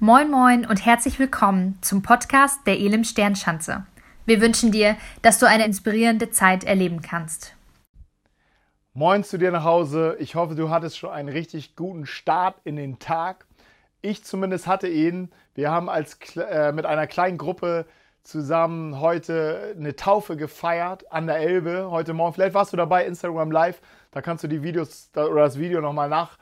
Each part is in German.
Moin Moin und herzlich willkommen zum Podcast der Elim Sternschanze. Wir wünschen dir, dass du eine inspirierende Zeit erleben kannst. Moin zu dir nach Hause. Ich hoffe, du hattest schon einen richtig guten Start in den Tag. Ich zumindest hatte ihn. Wir haben als, äh, mit einer kleinen Gruppe zusammen heute eine Taufe gefeiert an der Elbe heute Morgen. Vielleicht warst du dabei, Instagram Live. Da kannst du die Videos oder das Video nochmal nachschauen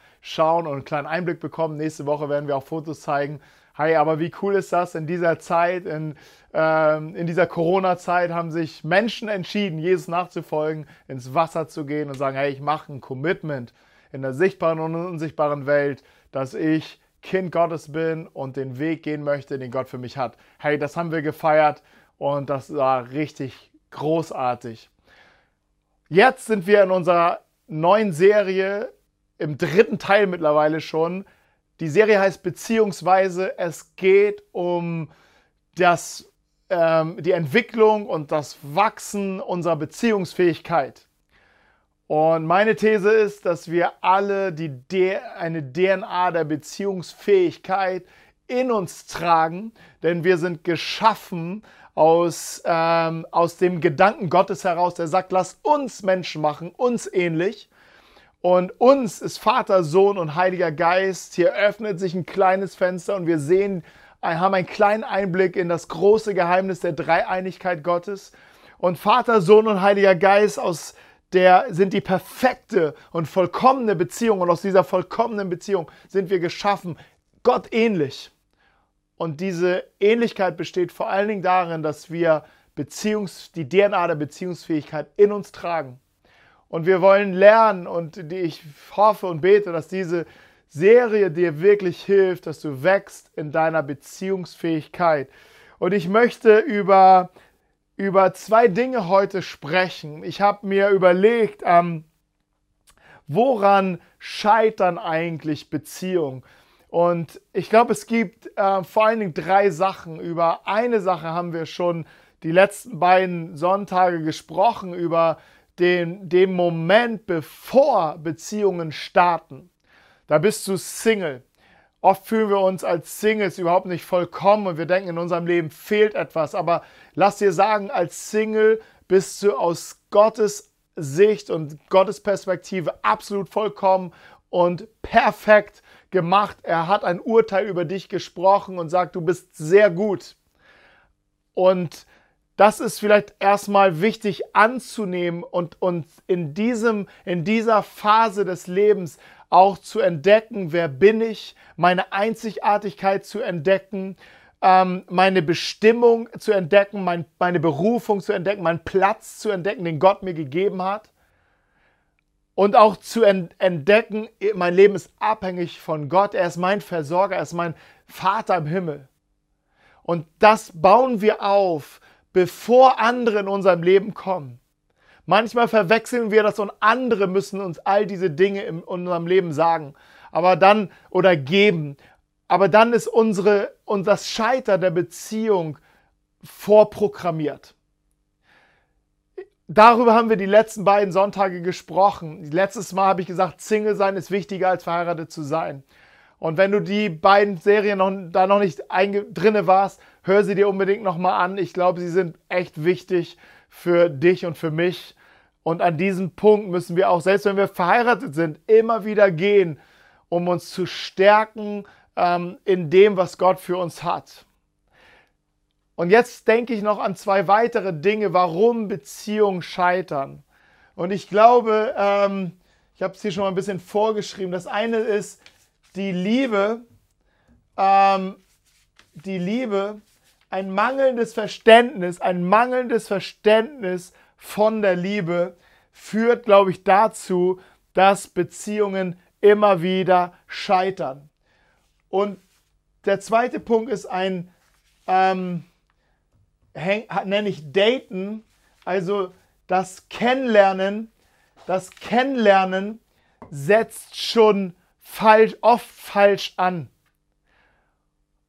und einen kleinen Einblick bekommen. Nächste Woche werden wir auch Fotos zeigen. Hey, aber wie cool ist das? In dieser Zeit, in, äh, in dieser Corona-Zeit haben sich Menschen entschieden, Jesus nachzufolgen, ins Wasser zu gehen und sagen, hey, ich mache ein Commitment in der sichtbaren und unsichtbaren Welt, dass ich Kind Gottes bin und den Weg gehen möchte, den Gott für mich hat. Hey, das haben wir gefeiert und das war richtig großartig. Jetzt sind wir in unserer neuen Serie, im dritten Teil mittlerweile schon. Die Serie heißt beziehungsweise es geht um das, ähm, die Entwicklung und das Wachsen unserer Beziehungsfähigkeit. Und meine These ist, dass wir alle die, eine DNA der Beziehungsfähigkeit in uns tragen, denn wir sind geschaffen aus, ähm, aus dem Gedanken Gottes heraus, der sagt, lass uns Menschen machen, uns ähnlich. Und uns ist Vater, Sohn und Heiliger Geist. Hier öffnet sich ein kleines Fenster und wir sehen, haben einen kleinen Einblick in das große Geheimnis der Dreieinigkeit Gottes. Und Vater, Sohn und Heiliger Geist aus der sind die perfekte und vollkommene Beziehung. Und aus dieser vollkommenen Beziehung sind wir geschaffen, Gott ähnlich. Und diese Ähnlichkeit besteht vor allen Dingen darin, dass wir Beziehungs-, die DNA der Beziehungsfähigkeit in uns tragen. Und wir wollen lernen und ich hoffe und bete, dass diese Serie dir wirklich hilft, dass du wächst in deiner Beziehungsfähigkeit. Und ich möchte über, über zwei Dinge heute sprechen. Ich habe mir überlegt, ähm, woran scheitern eigentlich Beziehungen? Und ich glaube, es gibt äh, vor allen Dingen drei Sachen. Über eine Sache haben wir schon die letzten beiden Sonntage gesprochen, über den, den Moment, bevor Beziehungen starten. Da bist du Single. Oft fühlen wir uns als Singles überhaupt nicht vollkommen und wir denken, in unserem Leben fehlt etwas. Aber lass dir sagen, als Single bist du aus Gottes Sicht und Gottes Perspektive absolut vollkommen und perfekt gemacht. Er hat ein Urteil über dich gesprochen und sagt, du bist sehr gut. Und das ist vielleicht erstmal wichtig anzunehmen und, und in, diesem, in dieser Phase des Lebens auch zu entdecken, wer bin ich, meine Einzigartigkeit zu entdecken, ähm, meine Bestimmung zu entdecken, mein, meine Berufung zu entdecken, meinen Platz zu entdecken, den Gott mir gegeben hat. Und auch zu entdecken, mein Leben ist abhängig von Gott. Er ist mein Versorger, er ist mein Vater im Himmel. Und das bauen wir auf bevor andere in unserem Leben kommen. Manchmal verwechseln wir das und andere müssen uns all diese Dinge in unserem Leben sagen, aber dann oder geben. Aber dann ist unsere und das Scheitern der Beziehung vorprogrammiert. Darüber haben wir die letzten beiden Sonntage gesprochen. Letztes Mal habe ich gesagt, Single sein ist wichtiger als verheiratet zu sein. Und wenn du die beiden Serien noch, da noch nicht drinne warst, hör sie dir unbedingt nochmal an. Ich glaube, sie sind echt wichtig für dich und für mich. Und an diesem Punkt müssen wir auch, selbst wenn wir verheiratet sind, immer wieder gehen, um uns zu stärken ähm, in dem, was Gott für uns hat. Und jetzt denke ich noch an zwei weitere Dinge, warum Beziehungen scheitern. Und ich glaube, ähm, ich habe es hier schon mal ein bisschen vorgeschrieben. Das eine ist, die Liebe, ähm, die Liebe, ein mangelndes Verständnis, ein mangelndes Verständnis von der Liebe führt, glaube ich, dazu, dass Beziehungen immer wieder scheitern. Und der zweite Punkt ist ein, ähm, nenne ich Daten, also das Kennenlernen. Das Kennenlernen setzt schon falsch, oft falsch an.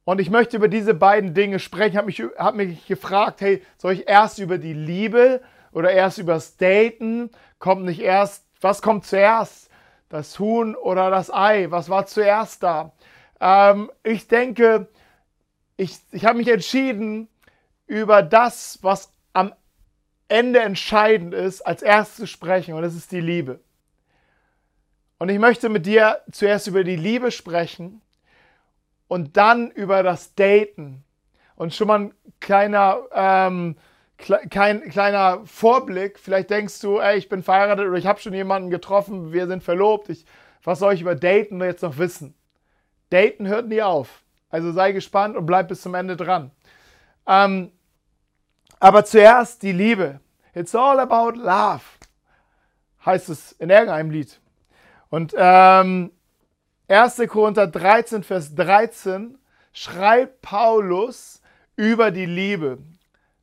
Und ich möchte über diese beiden Dinge sprechen. Ich habe mich, hab mich gefragt, hey, soll ich erst über die Liebe oder erst über das Daten? Kommt nicht erst, was kommt zuerst? Das Huhn oder das Ei? Was war zuerst da? Ähm, ich denke, ich, ich habe mich entschieden, über das, was am Ende entscheidend ist, als erstes zu sprechen, und das ist die Liebe. Und ich möchte mit dir zuerst über die Liebe sprechen und dann über das Daten. Und schon mal ein kleiner, ähm, kein, kleiner Vorblick. Vielleicht denkst du, ey, ich bin verheiratet oder ich habe schon jemanden getroffen, wir sind verlobt. Ich, was soll ich über Daten jetzt noch wissen? Daten hört nie auf. Also sei gespannt und bleib bis zum Ende dran. Ähm, aber zuerst die Liebe. It's all about love, heißt es in irgendeinem Lied. Und ähm, 1. Korinther 13, Vers 13 schreibt Paulus über die Liebe.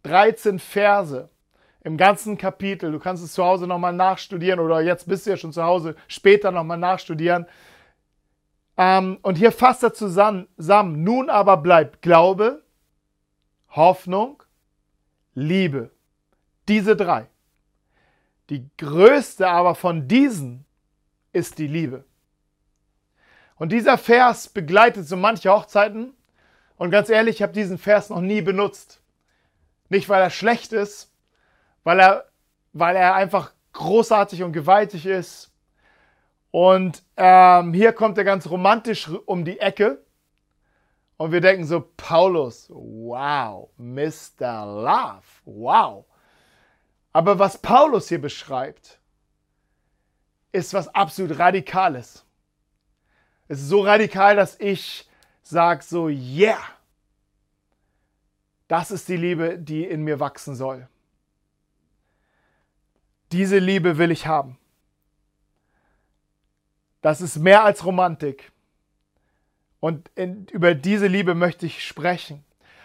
13 Verse im ganzen Kapitel. Du kannst es zu Hause nochmal nachstudieren oder jetzt bist du ja schon zu Hause, später nochmal nachstudieren. Ähm, und hier fasst er zusammen, nun aber bleibt Glaube, Hoffnung, Liebe. Diese drei. Die größte aber von diesen ist die Liebe. Und dieser Vers begleitet so manche Hochzeiten. Und ganz ehrlich, ich habe diesen Vers noch nie benutzt. Nicht, weil er schlecht ist, weil er, weil er einfach großartig und gewaltig ist. Und ähm, hier kommt er ganz romantisch um die Ecke. Und wir denken so, Paulus, wow, Mr. Love, wow. Aber was Paulus hier beschreibt, ist was absolut Radikales. Es ist so radikal, dass ich sage so, yeah, das ist die Liebe, die in mir wachsen soll. Diese Liebe will ich haben. Das ist mehr als Romantik. Und in, über diese Liebe möchte ich sprechen.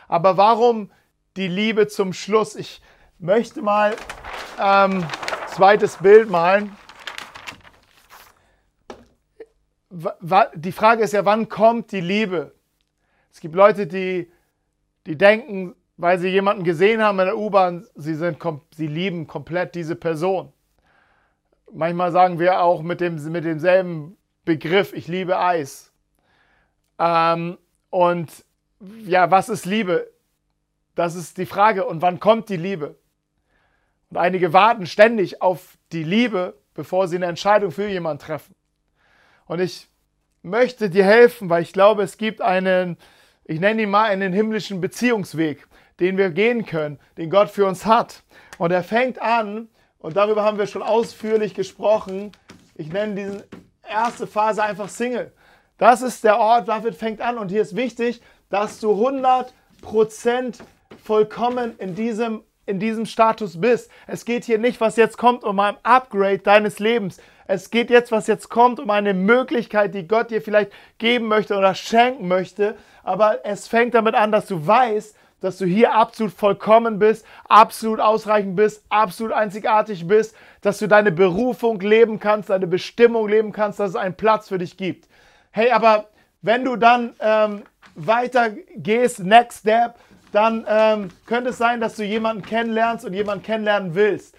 Aber warum die Liebe zum Schluss? Ich möchte mal ähm, zweites Bild malen. Die Frage ist ja, wann kommt die Liebe? Es gibt Leute, die die denken, weil sie jemanden gesehen haben in der U-Bahn, sie, sie lieben komplett diese Person. Manchmal sagen wir auch mit, dem, mit demselben Begriff, ich liebe Eis. Ähm, und ja, was ist Liebe? Das ist die Frage. Und wann kommt die Liebe? Und einige warten ständig auf die Liebe, bevor sie eine Entscheidung für jemanden treffen. Und ich möchte dir helfen, weil ich glaube, es gibt einen, ich nenne ihn mal einen himmlischen Beziehungsweg, den wir gehen können, den Gott für uns hat. Und er fängt an, und darüber haben wir schon ausführlich gesprochen, ich nenne diese erste Phase einfach Single. Das ist der Ort, David fängt an. Und hier ist wichtig, dass du 100% vollkommen in diesem in diesem Status bist. Es geht hier nicht, was jetzt kommt, um ein Upgrade deines Lebens. Es geht jetzt, was jetzt kommt, um eine Möglichkeit, die Gott dir vielleicht geben möchte oder schenken möchte. Aber es fängt damit an, dass du weißt, dass du hier absolut vollkommen bist, absolut ausreichend bist, absolut einzigartig bist, dass du deine Berufung leben kannst, deine Bestimmung leben kannst, dass es einen Platz für dich gibt. Hey, aber wenn du dann ähm, weiter gehst, next step, dann ähm, könnte es sein, dass du jemanden kennenlernst und jemanden kennenlernen willst.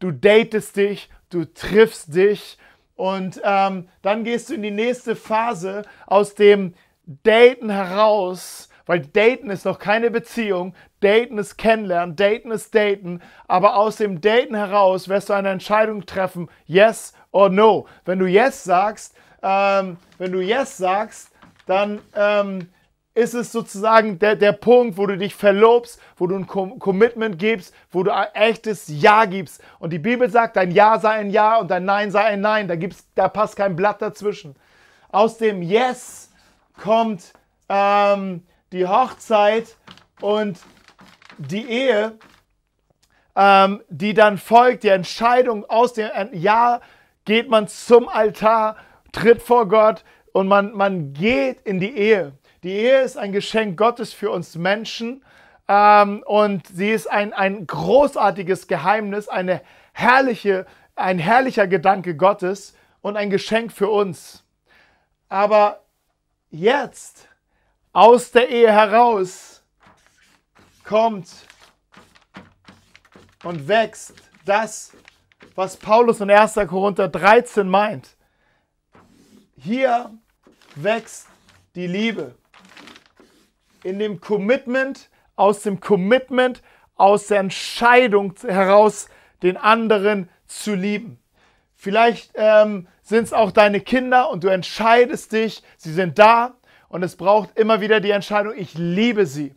Du datest dich, du triffst dich und ähm, dann gehst du in die nächste Phase aus dem Daten heraus, weil Daten ist noch keine Beziehung, Daten ist Kennenlernen, Daten ist Daten, aber aus dem Daten heraus wirst du eine Entscheidung treffen, yes or no. Wenn du yes sagst, ähm, wenn du yes sagst, dann ähm, ist es sozusagen der, der Punkt, wo du dich verlobst, wo du ein Com Commitment gibst, wo du ein echtes Ja gibst. Und die Bibel sagt, dein Ja sei ein Ja und dein Nein sei ein Nein. Da, gibt's, da passt kein Blatt dazwischen. Aus dem Yes kommt ähm, die Hochzeit und die Ehe, ähm, die dann folgt, die Entscheidung aus dem Ja geht man zum Altar, tritt vor Gott und man, man geht in die Ehe. Die Ehe ist ein Geschenk Gottes für uns Menschen ähm, und sie ist ein, ein großartiges Geheimnis, eine herrliche, ein herrlicher Gedanke Gottes und ein Geschenk für uns. Aber jetzt, aus der Ehe heraus, kommt und wächst das, was Paulus in 1. Korinther 13 meint. Hier wächst die Liebe. In dem Commitment, aus dem Commitment, aus der Entscheidung heraus, den anderen zu lieben. Vielleicht ähm, sind es auch deine Kinder und du entscheidest dich, sie sind da und es braucht immer wieder die Entscheidung, ich liebe sie.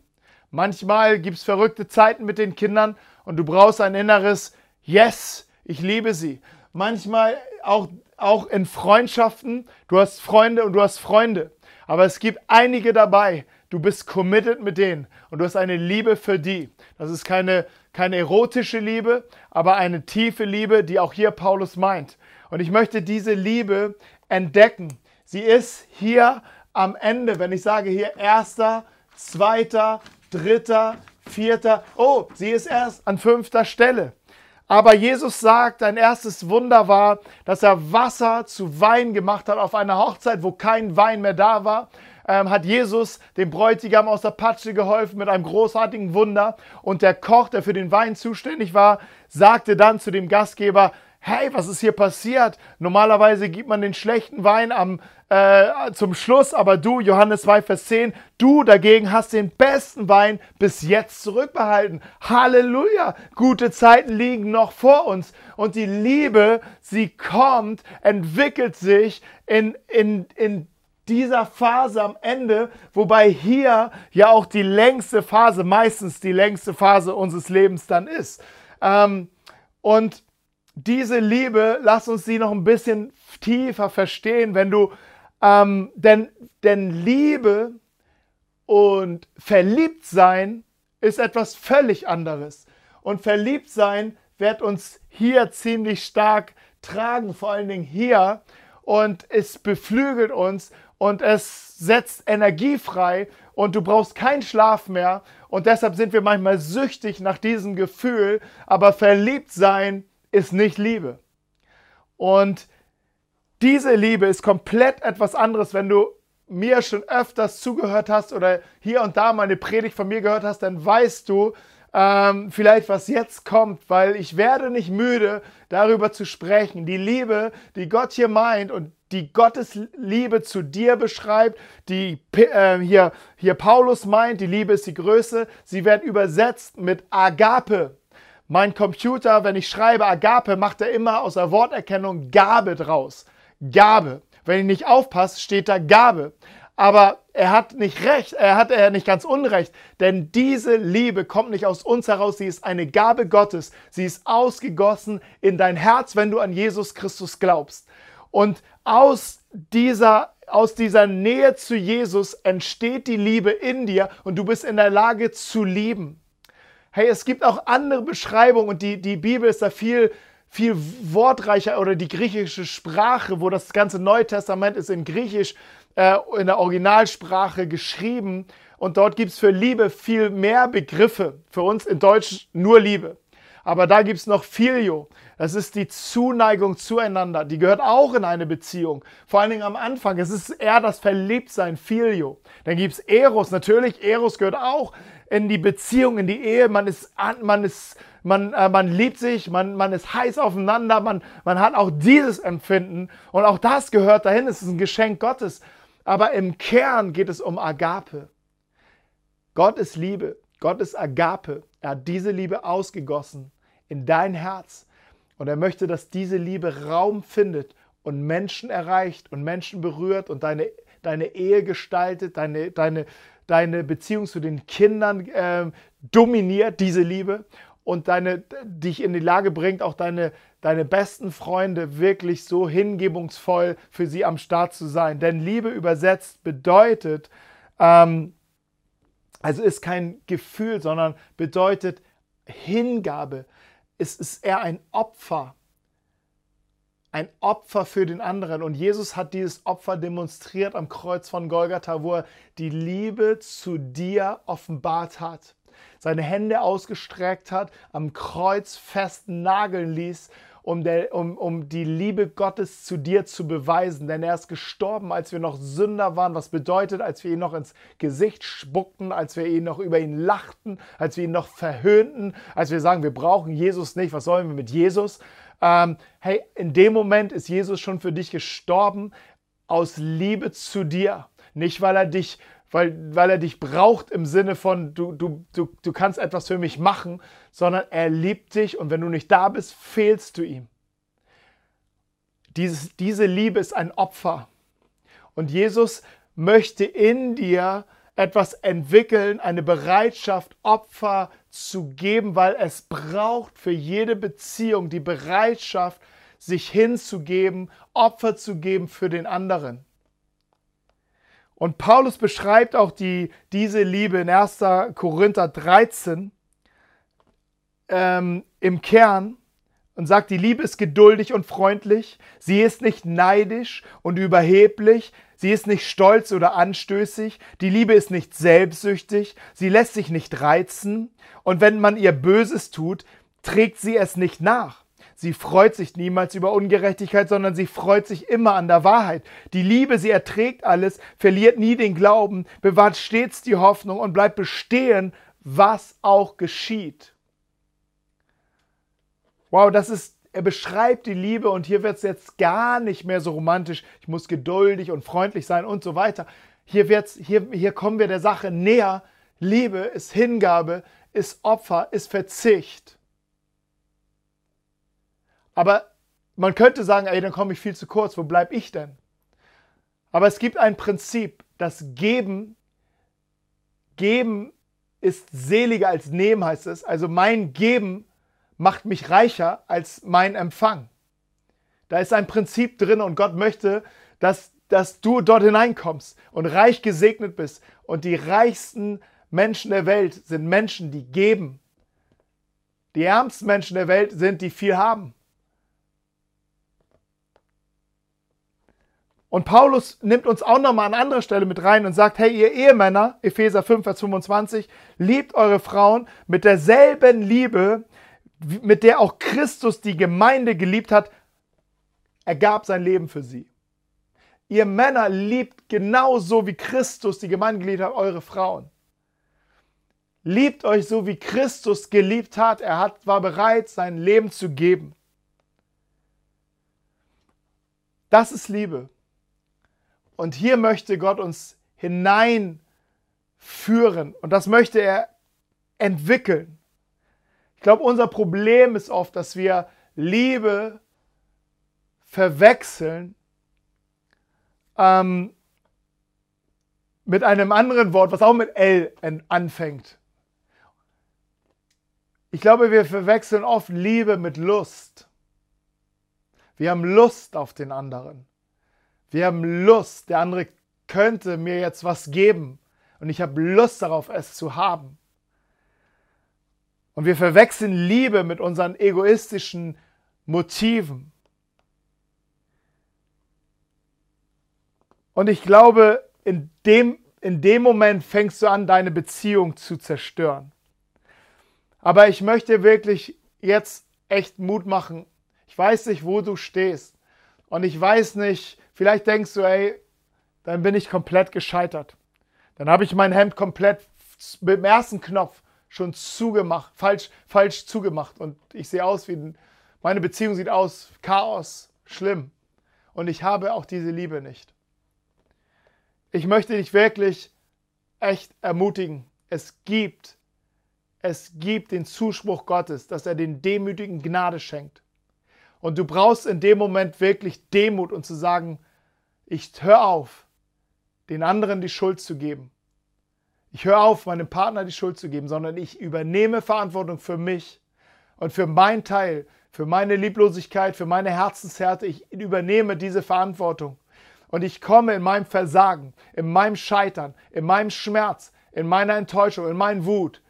Manchmal gibt es verrückte Zeiten mit den Kindern und du brauchst ein inneres Yes, ich liebe sie. Manchmal auch, auch in Freundschaften, du hast Freunde und du hast Freunde. Aber es gibt einige dabei, du bist committed mit denen und du hast eine Liebe für die. Das ist keine, keine erotische Liebe, aber eine tiefe Liebe, die auch hier Paulus meint. Und ich möchte diese Liebe entdecken. Sie ist hier am Ende, wenn ich sage hier erster, zweiter, dritter, vierter. Oh, sie ist erst an fünfter Stelle. Aber Jesus sagt, ein erstes Wunder war, dass er Wasser zu Wein gemacht hat auf einer Hochzeit, wo kein Wein mehr da war. Ähm, hat Jesus dem Bräutigam aus der Patsche geholfen mit einem großartigen Wunder. Und der Koch, der für den Wein zuständig war, sagte dann zu dem Gastgeber, hey, was ist hier passiert? Normalerweise gibt man den schlechten Wein am, äh, zum Schluss, aber du, Johannes 2, Vers 10, du dagegen hast den besten Wein bis jetzt zurückbehalten. Halleluja! Gute Zeiten liegen noch vor uns. Und die Liebe, sie kommt, entwickelt sich in, in, in dieser Phase am Ende, wobei hier ja auch die längste Phase, meistens die längste Phase unseres Lebens dann ist. Ähm, und diese Liebe, lass uns sie noch ein bisschen tiefer verstehen, wenn du, ähm, denn, denn Liebe und Verliebtsein ist etwas völlig anderes. Und Verliebtsein wird uns hier ziemlich stark tragen, vor allen Dingen hier. Und es beflügelt uns und es setzt Energie frei und du brauchst keinen Schlaf mehr. Und deshalb sind wir manchmal süchtig nach diesem Gefühl. Aber verliebt sein ist nicht Liebe. Und diese Liebe ist komplett etwas anderes, wenn du mir schon öfters zugehört hast oder hier und da mal eine Predigt von mir gehört hast, dann weißt du ähm, vielleicht, was jetzt kommt, weil ich werde nicht müde, darüber zu sprechen. Die Liebe, die Gott hier meint und die Gottes Liebe zu dir beschreibt, die äh, hier, hier Paulus meint, die Liebe ist die Größe, sie wird übersetzt mit Agape. Mein Computer, wenn ich schreibe Agape, macht er immer aus der Worterkennung Gabe draus. Gabe. Wenn ich nicht aufpasse, steht da Gabe. Aber er hat nicht recht, er hat er nicht ganz unrecht, denn diese Liebe kommt nicht aus uns heraus, sie ist eine Gabe Gottes. Sie ist ausgegossen in dein Herz, wenn du an Jesus Christus glaubst. Und aus dieser aus dieser Nähe zu Jesus entsteht die Liebe in dir und du bist in der Lage zu lieben. Hey, es gibt auch andere Beschreibungen und die, die Bibel ist da viel, viel wortreicher oder die griechische Sprache, wo das ganze Neue Testament ist in Griechisch, äh, in der Originalsprache geschrieben. Und dort gibt es für Liebe viel mehr Begriffe. Für uns in Deutsch nur Liebe. Aber da gibt es noch Filio. Das ist die Zuneigung zueinander. Die gehört auch in eine Beziehung. Vor allen Dingen am Anfang. Es ist eher das Verliebtsein, Filio. Dann gibt es Eros. Natürlich, Eros gehört auch in die Beziehung, in die Ehe. Man ist, man ist, man, äh, man liebt sich, man, man ist heiß aufeinander, man, man hat auch dieses Empfinden. Und auch das gehört dahin. Es ist ein Geschenk Gottes. Aber im Kern geht es um Agape. Gott ist Liebe. Gott ist Agape. Er hat diese Liebe ausgegossen in dein Herz. Und er möchte, dass diese Liebe Raum findet und Menschen erreicht und Menschen berührt und deine, deine Ehe gestaltet, deine, deine, deine Beziehung zu den Kindern äh, dominiert, diese Liebe, und deine, dich in die Lage bringt, auch deine, deine besten Freunde wirklich so hingebungsvoll für sie am Start zu sein. Denn Liebe übersetzt bedeutet, ähm, also ist kein Gefühl, sondern bedeutet Hingabe. Es ist eher ein Opfer ein Opfer für den anderen. Und Jesus hat dieses Opfer demonstriert am Kreuz von Golgatha, wo er die Liebe zu dir offenbart hat. Seine Hände ausgestreckt hat, am Kreuz fest nageln ließ, um, der, um, um die Liebe Gottes zu dir zu beweisen. Denn er ist gestorben, als wir noch Sünder waren. Was bedeutet, als wir ihn noch ins Gesicht spuckten, als wir ihn noch über ihn lachten, als wir ihn noch verhöhnten, als wir sagen, wir brauchen Jesus nicht. Was sollen wir mit Jesus? ähm, hey, in dem Moment ist Jesus schon für dich gestorben aus Liebe zu dir. Nicht, weil er dich, weil, weil er dich braucht im Sinne von, du, du, du, du kannst etwas für mich machen, sondern er liebt dich und wenn du nicht da bist, fehlst du ihm. Dieses, diese Liebe ist ein Opfer. Und Jesus möchte in dir etwas entwickeln, eine Bereitschaft, Opfer zu geben, weil es braucht für jede Beziehung die Bereitschaft, sich hinzugeben, Opfer zu geben für den anderen. Und Paulus beschreibt auch die, diese Liebe in 1. Korinther 13 ähm, im Kern und sagt, die Liebe ist geduldig und freundlich, sie ist nicht neidisch und überheblich, sie ist nicht stolz oder anstößig, die Liebe ist nicht selbstsüchtig, sie lässt sich nicht reizen und wenn man ihr Böses tut, trägt sie es nicht nach. Sie freut sich niemals über Ungerechtigkeit, sondern sie freut sich immer an der Wahrheit. Die Liebe, sie erträgt alles, verliert nie den Glauben, bewahrt stets die Hoffnung und bleibt bestehen, was auch geschieht. Wow, das ist, er beschreibt die Liebe und hier wird es jetzt gar nicht mehr so romantisch. Ich muss geduldig und freundlich sein und so weiter. Hier, wird's, hier, hier kommen wir der Sache näher. Liebe ist Hingabe, ist Opfer, ist Verzicht. Aber man könnte sagen, ey, dann komme ich viel zu kurz, wo bleibe ich denn? Aber es gibt ein Prinzip, das Geben, Geben ist seliger als Nehmen, heißt es. Also mein Geben macht mich reicher als mein Empfang. Da ist ein Prinzip drin und Gott möchte, dass, dass du dort hineinkommst und reich gesegnet bist. Und die reichsten Menschen der Welt sind Menschen, die geben. Die ärmsten Menschen der Welt sind, die viel haben. Und Paulus nimmt uns auch nochmal an anderer Stelle mit rein und sagt, hey, ihr Ehemänner, Epheser 5, Vers 25, liebt eure Frauen mit derselben Liebe, mit der auch Christus die Gemeinde geliebt hat, er gab sein Leben für sie. Ihr Männer liebt genauso wie Christus die Gemeinde geliebt hat, eure Frauen. Liebt euch so wie Christus geliebt hat. Er hat, war bereit, sein Leben zu geben. Das ist Liebe. Und hier möchte Gott uns hineinführen. Und das möchte er entwickeln. Ich glaube, unser Problem ist oft, dass wir Liebe verwechseln ähm, mit einem anderen Wort, was auch mit L anfängt. Ich glaube, wir verwechseln oft Liebe mit Lust. Wir haben Lust auf den anderen. Wir haben Lust, der andere könnte mir jetzt was geben und ich habe Lust darauf, es zu haben. Und wir verwechseln Liebe mit unseren egoistischen Motiven. Und ich glaube, in dem, in dem Moment fängst du an, deine Beziehung zu zerstören. Aber ich möchte wirklich jetzt echt Mut machen. Ich weiß nicht, wo du stehst. Und ich weiß nicht, vielleicht denkst du, ey, dann bin ich komplett gescheitert. Dann habe ich mein Hemd komplett mit dem ersten Knopf schon zugemacht, falsch, falsch zugemacht. Und ich sehe aus wie, meine Beziehung sieht aus, Chaos, schlimm. Und ich habe auch diese Liebe nicht. Ich möchte dich wirklich echt ermutigen. Es gibt, es gibt den Zuspruch Gottes, dass er den Demütigen Gnade schenkt. Und du brauchst in dem Moment wirklich Demut und zu sagen, ich höre auf, den anderen die Schuld zu geben. Ich höre auf, meinem Partner die Schuld zu geben, sondern ich übernehme Verantwortung für mich und für meinen Teil, für meine Lieblosigkeit, für meine Herzenshärte. Ich übernehme diese Verantwortung. Und ich komme in meinem Versagen, in meinem Scheitern, in meinem Schmerz, in meiner Enttäuschung, in meiner Wut.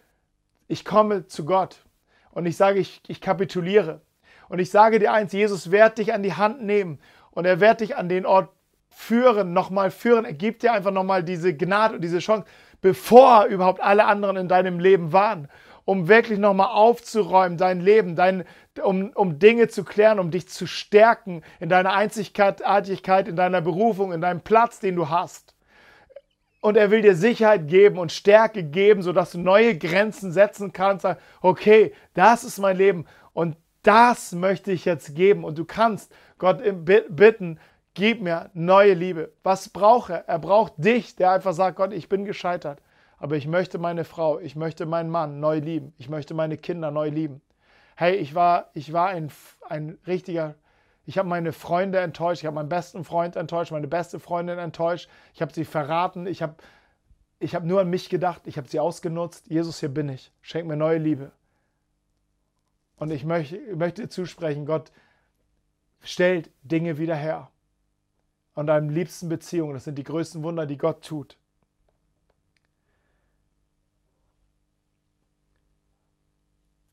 Ich komme zu Gott und ich sage, ich, ich kapituliere. Und ich sage dir eins, Jesus wird dich an die Hand nehmen und er wird dich an den Ort führen, nochmal führen. Er gibt dir einfach nochmal diese Gnade und diese Chance bevor überhaupt alle anderen in deinem Leben waren, um wirklich nochmal aufzuräumen, dein Leben, dein, um, um Dinge zu klären, um dich zu stärken in deiner Einzigartigkeit, in deiner Berufung, in deinem Platz, den du hast. Und er will dir Sicherheit geben und Stärke geben, sodass du neue Grenzen setzen kannst. Sagen, okay, das ist mein Leben und das möchte ich jetzt geben. Und du kannst Gott bitten, gib mir neue Liebe. Was braucht er? Er braucht dich, der einfach sagt, Gott, ich bin gescheitert, aber ich möchte meine Frau, ich möchte meinen Mann neu lieben, ich möchte meine Kinder neu lieben. Hey, ich war, ich war ein, ein richtiger, ich habe meine Freunde enttäuscht, ich habe meinen besten Freund enttäuscht, meine beste Freundin enttäuscht, ich habe sie verraten, ich habe ich hab nur an mich gedacht, ich habe sie ausgenutzt. Jesus, hier bin ich, schenk mir neue Liebe. Und ich möchte, möchte zusprechen, Gott stellt Dinge wieder her und deinem liebsten Beziehungen. Das sind die größten Wunder, die Gott tut.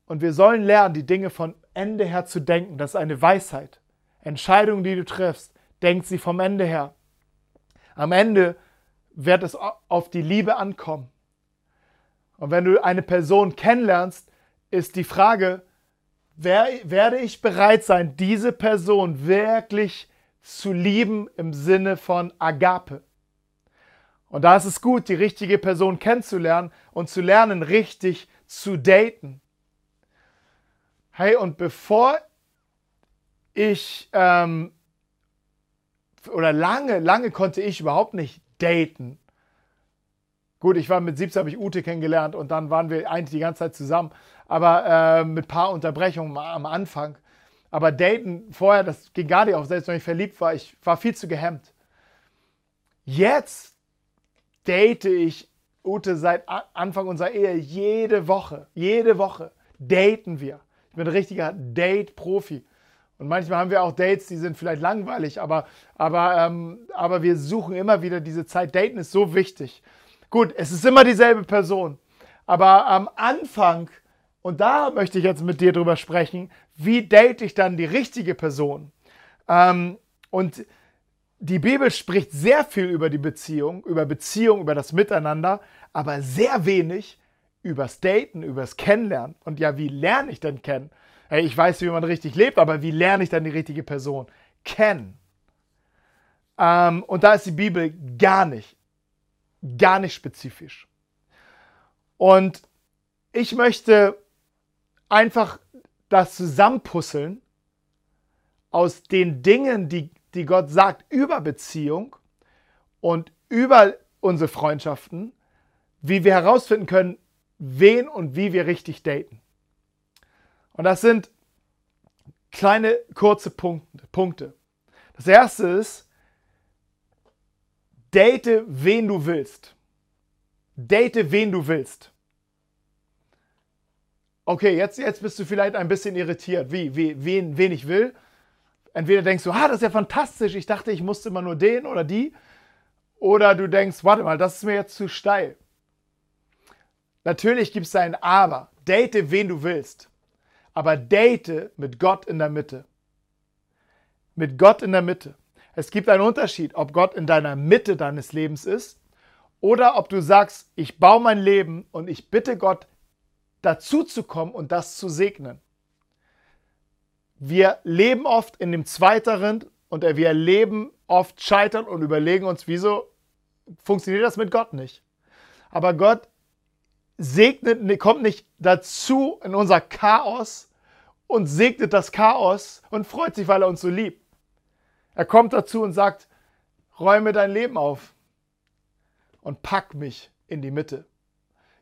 Und wir sollen lernen, die Dinge von Ende her zu denken. Das ist eine Weisheit. Entscheidungen, die du triffst, denk sie vom Ende her. Am Ende wird es auf die Liebe ankommen. Und wenn du eine Person kennenlernst, ist die Frage, wer, werde ich bereit sein, diese Person wirklich zu lieben im Sinne von Agape. Und da ist es gut, die richtige Person kennenzulernen und zu lernen, richtig zu daten. Hey, und bevor ich, ähm, oder lange, lange konnte ich überhaupt nicht daten. Gut, ich war mit 17, habe ich Ute kennengelernt und dann waren wir eigentlich die ganze Zeit zusammen, aber äh, mit ein paar Unterbrechungen am Anfang. Aber daten vorher, das ging gar nicht auf, selbst wenn ich verliebt war, ich war viel zu gehemmt. Jetzt date ich Ute seit Anfang unserer Ehe jede Woche. Jede Woche daten wir. Ich bin ein richtiger Date-Profi. Und manchmal haben wir auch Dates, die sind vielleicht langweilig, aber, aber, ähm, aber wir suchen immer wieder diese Zeit. Daten ist so wichtig. Gut, es ist immer dieselbe Person. Aber am Anfang, und da möchte ich jetzt mit dir drüber sprechen, wie date ich dann die richtige Person? Ähm, und die Bibel spricht sehr viel über die Beziehung, über Beziehung, über das Miteinander, aber sehr wenig übers Daten, übers Kennenlernen. Und ja, wie lerne ich denn kennen? Hey, ich weiß, wie man richtig lebt, aber wie lerne ich dann die richtige Person kennen? Ähm, und da ist die Bibel gar nicht, gar nicht spezifisch. Und ich möchte einfach das Zusammenpuzzeln aus den Dingen, die, die Gott sagt über Beziehung und über unsere Freundschaften, wie wir herausfinden können, wen und wie wir richtig daten. Und das sind kleine, kurze Punkte. Das erste ist, date, wen du willst. Date, wen du willst. Okay, jetzt, jetzt bist du vielleicht ein bisschen irritiert. Wie, wie, wen, wen ich will? Entweder denkst du, ah, das ist ja fantastisch, ich dachte, ich musste immer nur den oder die. Oder du denkst, warte mal, das ist mir jetzt zu steil. Natürlich gibt es ein Aber. Date, wen du willst. Aber date mit Gott in der Mitte. Mit Gott in der Mitte. Es gibt einen Unterschied, ob Gott in deiner Mitte deines Lebens ist oder ob du sagst, ich baue mein Leben und ich bitte Gott, dazu zu kommen und das zu segnen. Wir leben oft in dem Zweiteren und wir erleben oft Scheitern und überlegen uns, wieso funktioniert das mit Gott nicht. Aber Gott segnet, kommt nicht dazu in unser Chaos und segnet das Chaos und freut sich, weil er uns so liebt. Er kommt dazu und sagt, räume dein Leben auf und pack mich in die Mitte.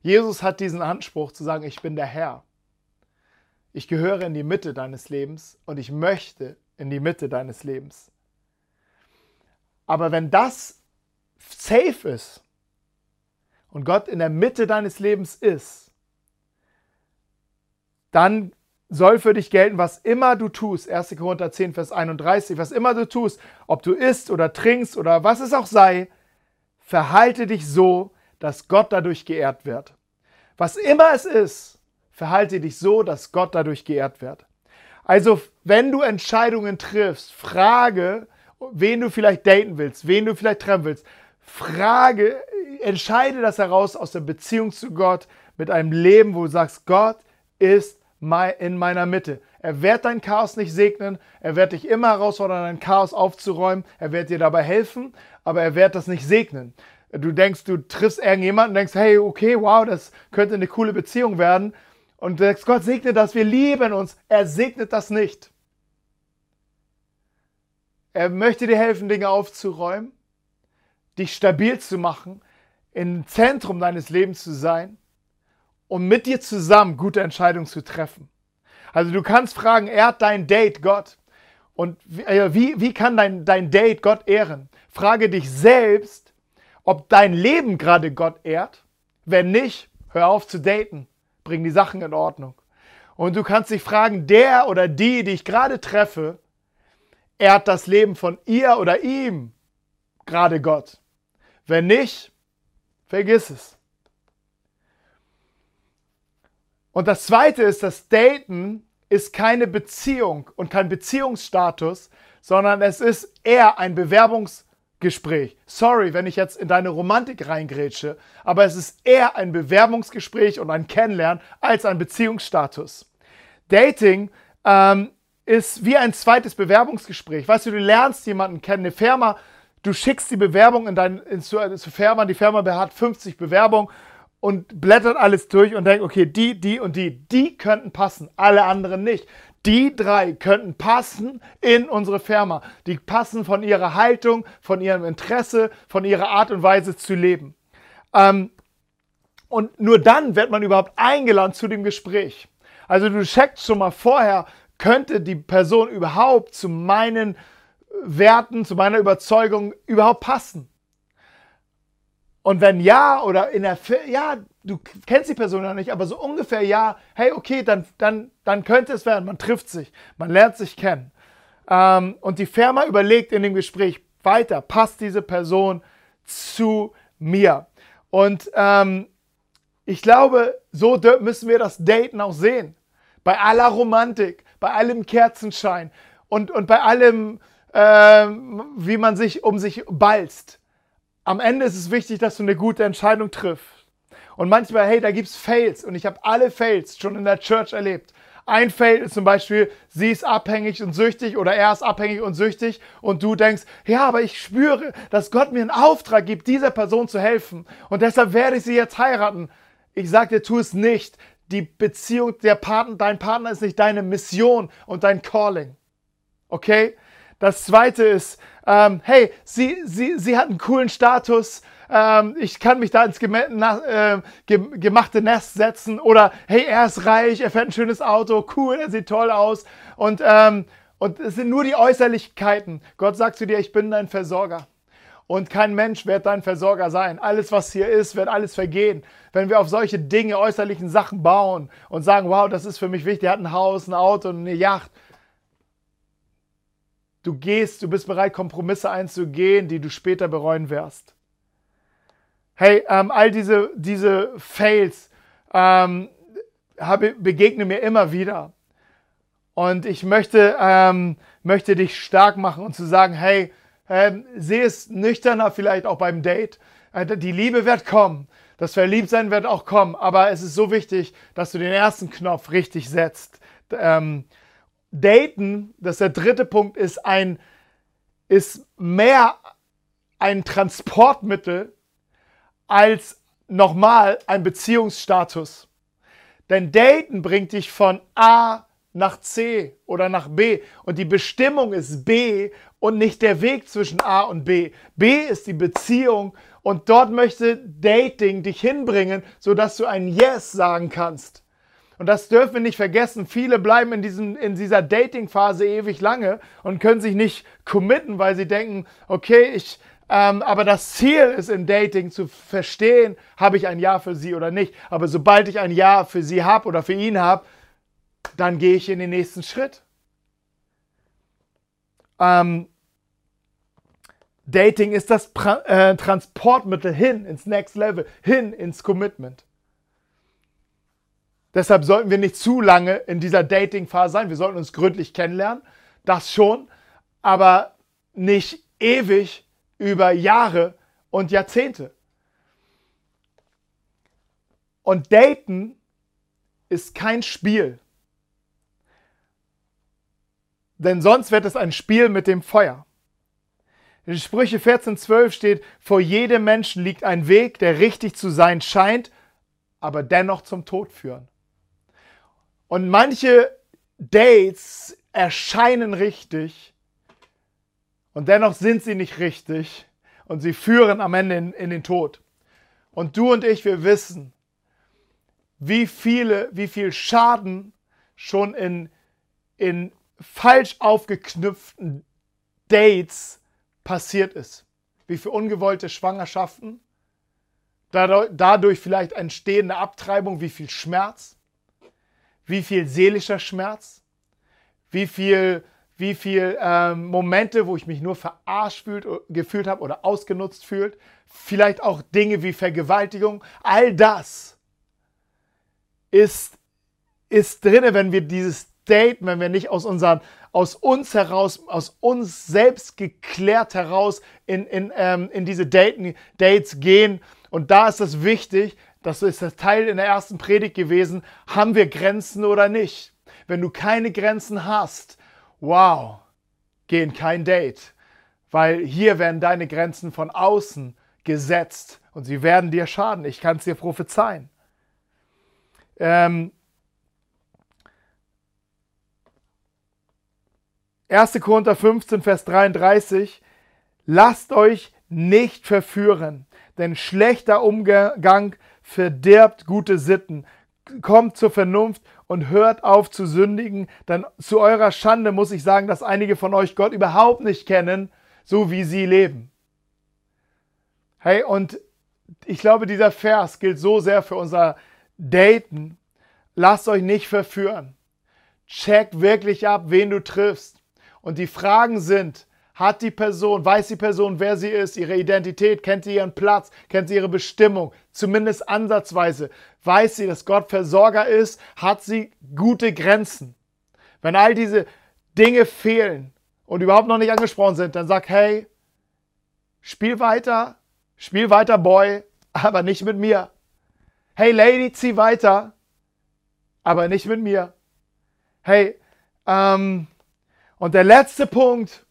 Jesus hat diesen Anspruch zu sagen, ich bin der Herr. Ich gehöre in die Mitte deines Lebens und ich möchte in die Mitte deines Lebens. Aber wenn das safe ist und Gott in der Mitte deines Lebens ist, dann soll für dich gelten, was immer du tust. 1. Korinther 10, Vers 31. Was immer du tust, ob du isst oder trinkst oder was es auch sei, verhalte dich so, dass Gott dadurch geehrt wird. Was immer es ist, verhalte dich so, dass Gott dadurch geehrt wird. Also, wenn du Entscheidungen triffst, frage, wen du vielleicht daten willst, wen du vielleicht treffen willst. Frage, entscheide das heraus aus der Beziehung zu Gott mit einem Leben, wo du sagst, Gott ist in meiner Mitte. Er wird dein Chaos nicht segnen, er wird dich immer herausfordern, dein Chaos aufzuräumen, er wird dir dabei helfen, aber er wird das nicht segnen du denkst, du triffst irgendjemanden und denkst, hey, okay, wow, das könnte eine coole Beziehung werden. Und du denkst, Gott segne das, wir lieben uns. Er segnet das nicht. Er möchte dir helfen, Dinge aufzuräumen, dich stabil zu machen, im Zentrum deines Lebens zu sein und mit dir zusammen gute Entscheidungen zu treffen. Also du kannst fragen, ehrt dein Date Gott? Und äh, wie, wie kann dein, dein Date Gott ehren? Frage dich selbst, ob dein Leben gerade Gott ehrt. Wenn nicht, hör auf zu daten. Bring die Sachen in Ordnung. Und du kannst dich fragen, der oder die, die ich gerade treffe, ehrt das Leben von ihr oder ihm gerade Gott. Wenn nicht, vergiss es. Und das Zweite ist, das Daten ist keine Beziehung und kein Beziehungsstatus, sondern es ist eher ein Bewerbungsgespräch. Sorry, wenn ich jetzt in deine Romantik reingrätsche, aber es ist eher ein Bewerbungsgespräch und ein Kennenlernen als ein Beziehungsstatus. Dating ähm, ist wie ein zweites Bewerbungsgespräch. Weißt du, du lernst jemanden kennen, eine Firma, du schickst die Bewerbung in dein, in, zu, zu Firma, die Firma hat 50 Bewerbungen und blättert alles durch und denkt, okay, die, die und die, die könnten passen, alle anderen nicht. Die drei könnten passen in unsere Firma. Die passen von ihrer Haltung, von ihrem Interesse, von ihrer Art und Weise zu leben. Ähm, und nur dann wird man überhaupt eingeladen zu dem Gespräch. Also du checkst schon mal vorher, könnte die Person überhaupt zu meinen Werten, zu meiner Überzeugung überhaupt passen? Und wenn ja oder in der ja, du kennst die Person noch nicht, aber so ungefähr ja, hey, okay, dann, dann, dann könnte es werden. Man trifft sich, man lernt sich kennen. Ähm, und die Firma überlegt in dem Gespräch weiter, passt diese Person zu mir? Und ähm, ich glaube, so müssen wir das Daten auch sehen. Bei aller Romantik, bei allem Kerzenschein und, und bei allem, äh, wie man sich um sich balzt am Ende ist es wichtig, dass du eine gute Entscheidung triffst. Und manchmal, hey, da gibt es Fails und ich habe alle Fails schon in der Church erlebt. Ein Fail ist zum Beispiel, sie ist abhängig und süchtig oder er ist abhängig und süchtig und du denkst, ja, aber ich spüre, dass Gott mir einen Auftrag gibt, dieser Person zu helfen und deshalb werde ich sie jetzt heiraten. Ich sage dir, tu es nicht. Die Beziehung, der Partner, dein Partner ist nicht deine Mission und dein Calling. Okay? Das zweite ist, ähm, hey, sie, sie, sie hat einen coolen Status, ähm, ich kann mich da ins äh, gemachte Nest setzen oder hey, er ist reich, er fährt ein schönes Auto, cool, er sieht toll aus und, ähm, und es sind nur die Äußerlichkeiten. Gott sagt zu dir, ich bin dein Versorger. Und kein Mensch wird dein Versorger sein. Alles, was hier ist, wird alles vergehen. Wenn wir auf solche Dinge, äußerlichen Sachen bauen und sagen, wow, das ist für mich wichtig, er hat ein Haus, ein Auto, eine Yacht, Du gehst, du bist bereit, Kompromisse einzugehen, die du später bereuen wirst. Hey, ähm, all diese, diese Fails ähm, habe, begegne mir immer wieder. Und ich möchte, ähm, möchte dich stark machen und zu sagen, hey, ähm, sehe es nüchterner vielleicht auch beim Date. Äh, die Liebe wird kommen. Das Verliebtsein wird auch kommen. Aber es ist so wichtig, dass du den ersten Knopf richtig setzt. Ähm, Daten, das ist der dritte Punkt, ist ein, ist mehr ein Transportmittel als nochmal ein Beziehungsstatus. Denn Daten bringt dich von A nach C oder nach B. Und die Bestimmung ist B und nicht der Weg zwischen A und B. B ist die Beziehung und dort möchte Dating dich hinbringen, sodass du ein Yes sagen kannst. Und das dürfen wir nicht vergessen. Viele bleiben in, diesem, in dieser Dating-Phase ewig lange und können sich nicht committen, weil sie denken, okay, ich, ähm, aber das Ziel ist im Dating zu verstehen, habe ich ein Ja für sie oder nicht. Aber sobald ich ein Ja für sie habe oder für ihn habe, dann gehe ich in den nächsten Schritt. Ähm, Dating ist das pra äh, Transportmittel hin ins Next Level, hin ins Commitment. Deshalb sollten wir nicht zu lange in dieser Dating-Phase sein. Wir sollten uns gründlich kennenlernen. Das schon. Aber nicht ewig über Jahre und Jahrzehnte. Und Daten ist kein Spiel. Denn sonst wird es ein Spiel mit dem Feuer. In Sprüche 14,12 steht, vor jedem Menschen liegt ein Weg, der richtig zu sein scheint, aber dennoch zum Tod führen. Und manche Dates erscheinen richtig Und dennoch sind sie nicht richtig und sie führen am Ende in, in den Tod. Und du und ich, wir wissen, wie viele, wie viel Schaden schon in, in falsch aufgeknüpften Dates passiert ist. Wie viele ungewollte Schwangerschaften, dadurch vielleicht entstehende Abtreibung, wie viel Schmerz, wie viel seelischer Schmerz, wie viel, wie viel ähm, Momente, wo ich mich nur verarscht fühlt, gefühlt habe oder ausgenutzt fühlt, vielleicht auch Dinge wie Vergewaltigung, all das ist, ist drin, wenn wir dieses Date, wenn wir nicht aus, unseren, aus uns heraus, aus uns selbst geklärt heraus in, in, ähm, in diese Daten, Dates gehen. Und da ist es wichtig, das ist das Teil in der ersten Predigt gewesen, haben wir Grenzen oder nicht? Wenn du keine Grenzen hast, wow, geh in kein Date, weil hier werden deine Grenzen von außen gesetzt und sie werden dir schaden. Ich kann es dir prophezeien. Ähm, 1. Korinther 15, Vers 33. Lasst euch nicht verführen, denn schlechter Umgang verdirbt gute Sitten. Kommt zur Vernunft und hört auf zu sündigen, denn zu eurer Schande muss ich sagen, dass einige von euch Gott überhaupt nicht kennen, so wie sie leben. Hey, und ich glaube, dieser Vers gilt so sehr für unser Daten, lasst euch nicht verführen. Check wirklich ab, wen du triffst. Und die Fragen sind, hat die Person, weiß die Person, wer sie ist, ihre Identität, kennt sie ihren Platz, kennt sie ihre Bestimmung, zumindest ansatzweise, weiß sie, dass Gott Versorger ist, hat sie gute Grenzen. Wenn all diese Dinge fehlen und überhaupt noch nicht angesprochen sind, dann sag, hey, spiel weiter, spiel weiter, Boy, aber nicht mit mir. Hey Lady, zieh weiter, aber nicht mit mir. Hey, ähm, und der letzte Punkt,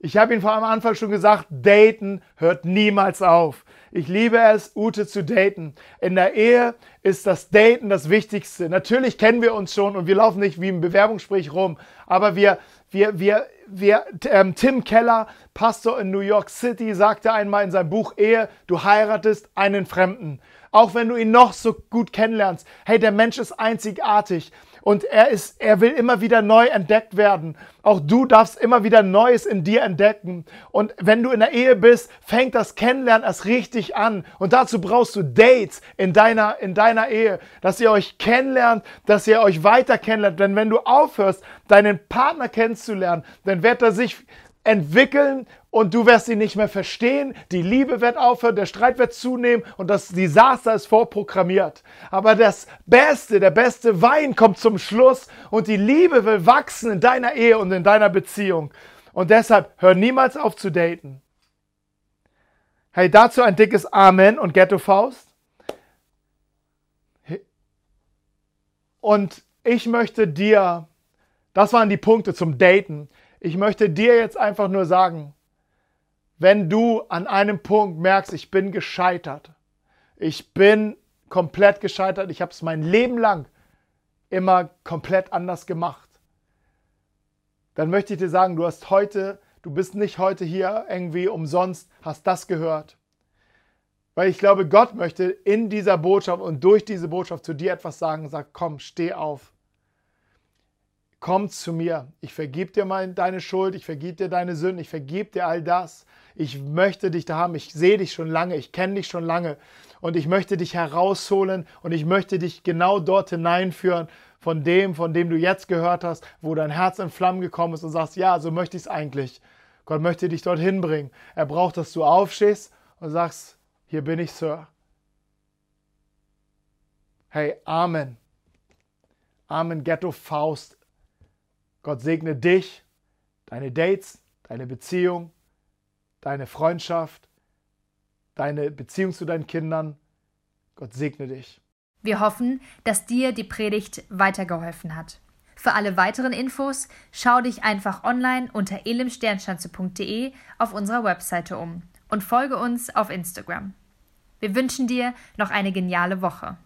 ich habe ihn vor am Anfang schon gesagt, daten hört niemals auf. Ich liebe es, Ute zu daten. In der Ehe ist das Daten das Wichtigste. Natürlich kennen wir uns schon und wir laufen nicht wie im Bewerbungsgespräch rum, aber wir, wir, wir, wir, ähm, Tim Keller, Pastor in New York City, sagte einmal in seinem Buch Ehe, du heiratest einen Fremden. Auch wenn du ihn noch so gut kennenlernst. Hey, der Mensch ist einzigartig und er ist, er will immer wieder neu entdeckt werden. Auch du darfst immer wieder Neues in dir entdecken. Und wenn du in der Ehe bist, fängt das Kennenlernen erst richtig an. Und dazu brauchst du Dates in deiner, in deiner Ehe, dass ihr euch kennenlernt, dass ihr euch weiter kennenlernt. Denn wenn du aufhörst, deinen Partner kennenzulernen, dann wird er sich entwickeln und du wirst ihn nicht mehr verstehen. Die Liebe wird aufhören, der Streit wird zunehmen und das Desaster ist vorprogrammiert. Aber das Beste, der beste Wein kommt zum Schluss und die Liebe will wachsen in deiner Ehe und in deiner Beziehung. Und deshalb hör niemals auf zu daten. Hey, dazu ein dickes Amen und Ghetto Faust. Und ich möchte dir, das waren die Punkte zum Daten. Ich möchte dir jetzt einfach nur sagen, wenn du an einem Punkt merkst, ich bin gescheitert, ich bin komplett gescheitert, ich habe es mein Leben lang immer komplett anders gemacht, dann möchte ich dir sagen, du hast heute, du bist nicht heute hier irgendwie umsonst, hast das gehört. Weil ich glaube, Gott möchte in dieser Botschaft und durch diese Botschaft zu dir etwas sagen, sag, komm, steh auf. Komm zu mir. Ich vergib dir mal deine Schuld, ich vergib dir deine Sünden, ich vergib dir all das. Ich möchte dich da haben. Ich sehe dich schon lange, ich kenne dich schon lange und ich möchte dich herausholen und ich möchte dich genau dort hineinführen von dem, von dem du jetzt gehört hast, wo dein Herz in Flammen gekommen ist und sagst, ja, so möchte ich es eigentlich. Gott möchte dich dorthin bringen. Er braucht, dass du aufstehst und sagst, hier bin ich, Sir. Hey, Amen. Amen, Ghetto Faust. Gott segne dich, deine Dates, deine Beziehung, deine Freundschaft, deine Beziehung zu deinen Kindern. Gott segne dich. Wir hoffen, dass dir die Predigt weitergeholfen hat. Für alle weiteren Infos schau dich einfach online unter elimsternschanze.de auf unserer Webseite um und folge uns auf Instagram. Wir wünschen dir noch eine geniale Woche.